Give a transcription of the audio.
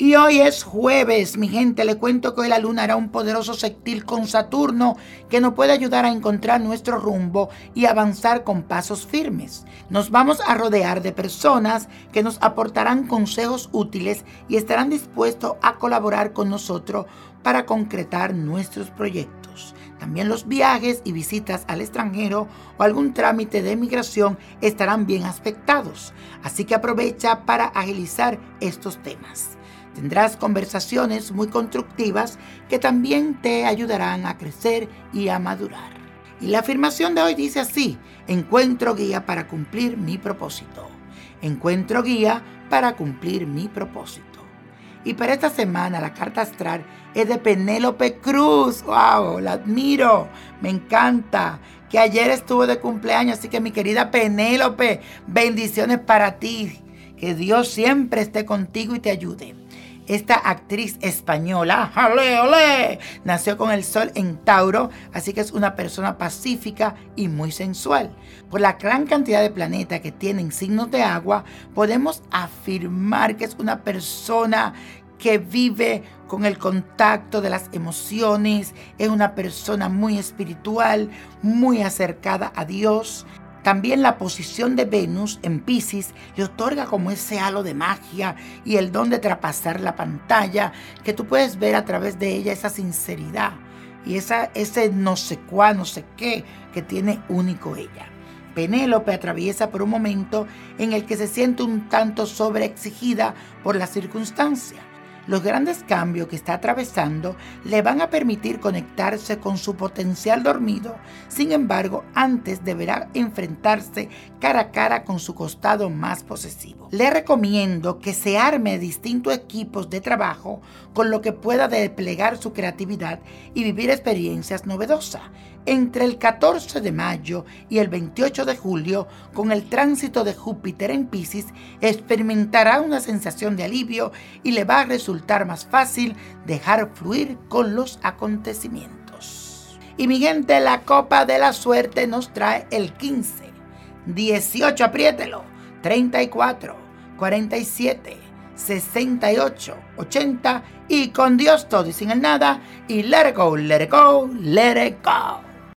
Y hoy es jueves, mi gente, le cuento que hoy la luna hará un poderoso sextil con Saturno que nos puede ayudar a encontrar nuestro rumbo y avanzar con pasos firmes. Nos vamos a rodear de personas que nos aportarán consejos útiles y estarán dispuestos a colaborar con nosotros para concretar nuestros proyectos. También los viajes y visitas al extranjero o algún trámite de migración estarán bien aspectados, así que aprovecha para agilizar estos temas. Tendrás conversaciones muy constructivas que también te ayudarán a crecer y a madurar. Y la afirmación de hoy dice así, encuentro guía para cumplir mi propósito. Encuentro guía para cumplir mi propósito. Y para esta semana la carta astral es de Penélope Cruz. ¡Wow! La admiro. Me encanta. Que ayer estuvo de cumpleaños. Así que mi querida Penélope, bendiciones para ti. Que Dios siempre esté contigo y te ayude. Esta actriz española, ¡ole, ole! nació con el sol en Tauro, así que es una persona pacífica y muy sensual. Por la gran cantidad de planetas que tienen signos de agua, podemos afirmar que es una persona que vive con el contacto de las emociones, es una persona muy espiritual, muy acercada a Dios. También la posición de Venus en Pisces le otorga como ese halo de magia y el don de traspasar la pantalla, que tú puedes ver a través de ella esa sinceridad y esa, ese no sé cuá, no sé qué que tiene único ella. Penélope atraviesa por un momento en el que se siente un tanto sobreexigida por la circunstancia los grandes cambios que está atravesando le van a permitir conectarse con su potencial dormido. Sin embargo, antes deberá enfrentarse cara a cara con su costado más posesivo. Le recomiendo que se arme distintos equipos de trabajo con lo que pueda desplegar su creatividad y vivir experiencias novedosas. Entre el 14 de mayo y el 28 de julio, con el tránsito de Júpiter en Pisces, experimentará una sensación de alivio y le va a resultar más fácil dejar fluir con los acontecimientos. Y mi gente, la copa de la suerte nos trae el 15, 18, apriételo, 34, 47, 68, 80 y con Dios todo y sin el nada y let it go, let it go, let it go.